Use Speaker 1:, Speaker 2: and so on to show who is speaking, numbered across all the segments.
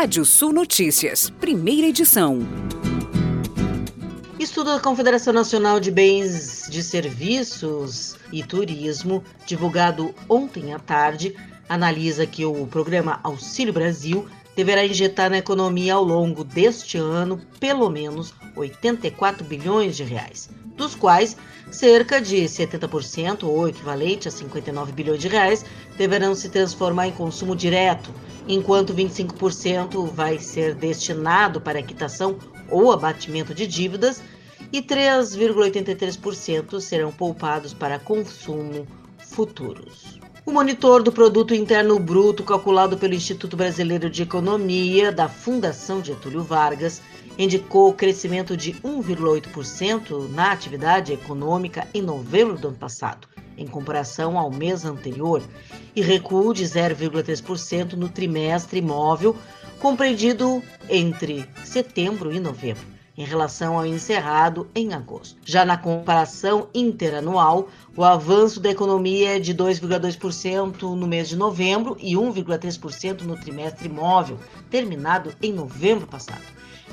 Speaker 1: Rádio Sul Notícias, primeira edição.
Speaker 2: Estudo da Confederação Nacional de Bens de Serviços e Turismo, divulgado ontem à tarde, analisa que o programa Auxílio Brasil deverá injetar na economia ao longo deste ano pelo menos 84 bilhões de reais, dos quais cerca de 70% ou equivalente a 59 bilhões de reais deverão se transformar em consumo direto, enquanto 25% vai ser destinado para quitação ou abatimento de dívidas e 3,83% serão poupados para consumo futuros. O monitor do Produto Interno Bruto, calculado pelo Instituto Brasileiro de Economia da Fundação Getúlio Vargas, indicou crescimento de 1,8% na atividade econômica em novembro do ano passado, em comparação ao mês anterior, e recuo de 0,3% no trimestre imóvel, compreendido entre setembro e novembro em relação ao encerrado em agosto. Já na comparação interanual, o avanço da economia é de 2,2% no mês de novembro e 1,3% no trimestre imóvel, terminado em novembro passado.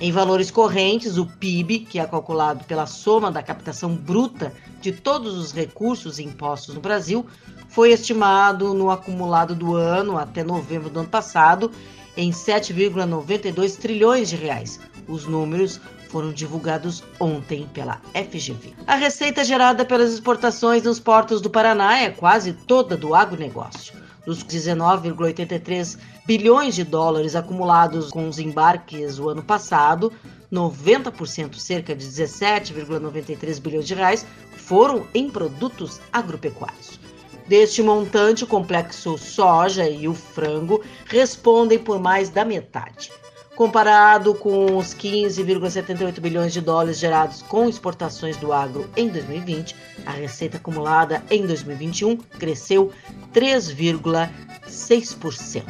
Speaker 2: Em valores correntes, o PIB, que é calculado pela soma da captação bruta de todos os recursos impostos no Brasil, foi estimado no acumulado do ano até novembro do ano passado em 7,92 trilhões de reais. Os números foram divulgados ontem pela FGV. A receita gerada pelas exportações nos portos do Paraná é quase toda do agronegócio. Dos 19,83 bilhões de dólares acumulados com os embarques o ano passado, 90%, cerca de 17,93 bilhões de reais, foram em produtos agropecuários. Deste montante, o complexo soja e o frango respondem por mais da metade. Comparado com os 15,78 bilhões de dólares gerados com exportações do agro em 2020, a receita acumulada em 2021 cresceu 3,6%.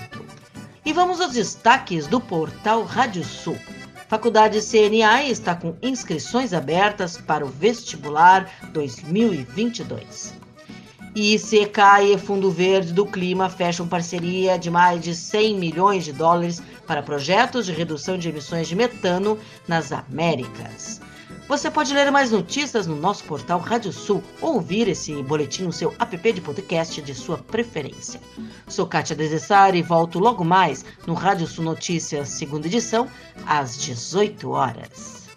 Speaker 2: E vamos aos destaques do portal Rádio Sul. Faculdade CNA está com inscrições abertas para o vestibular 2022. E ICK e Fundo Verde do Clima fecham parceria de mais de 100 milhões de dólares para projetos de redução de emissões de metano nas Américas. Você pode ler mais notícias no nosso portal Rádio Sul ou ouvir esse boletim no seu app de podcast de sua preferência. Sou Kátia Desessari e volto logo mais no Rádio Sul Notícias, segunda edição, às 18 horas.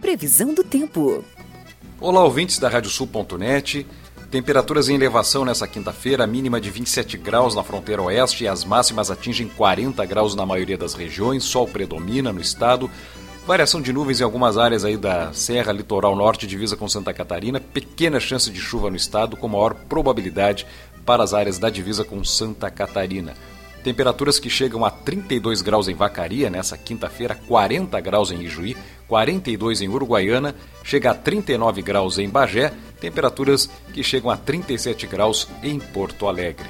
Speaker 1: Previsão do tempo.
Speaker 3: Olá, ouvintes da Radiosul.net. Temperaturas em elevação nessa quinta-feira, mínima de 27 graus na fronteira oeste e as máximas atingem 40 graus na maioria das regiões. Sol predomina no estado. Variação de nuvens em algumas áreas aí da Serra Litoral Norte, divisa com Santa Catarina. Pequena chance de chuva no estado, com maior probabilidade para as áreas da divisa com Santa Catarina. Temperaturas que chegam a 32 graus em Vacaria nessa quinta-feira, 40 graus em Ijuí, 42 em Uruguaiana, chega a 39 graus em Bagé, temperaturas que chegam a 37 graus em Porto Alegre.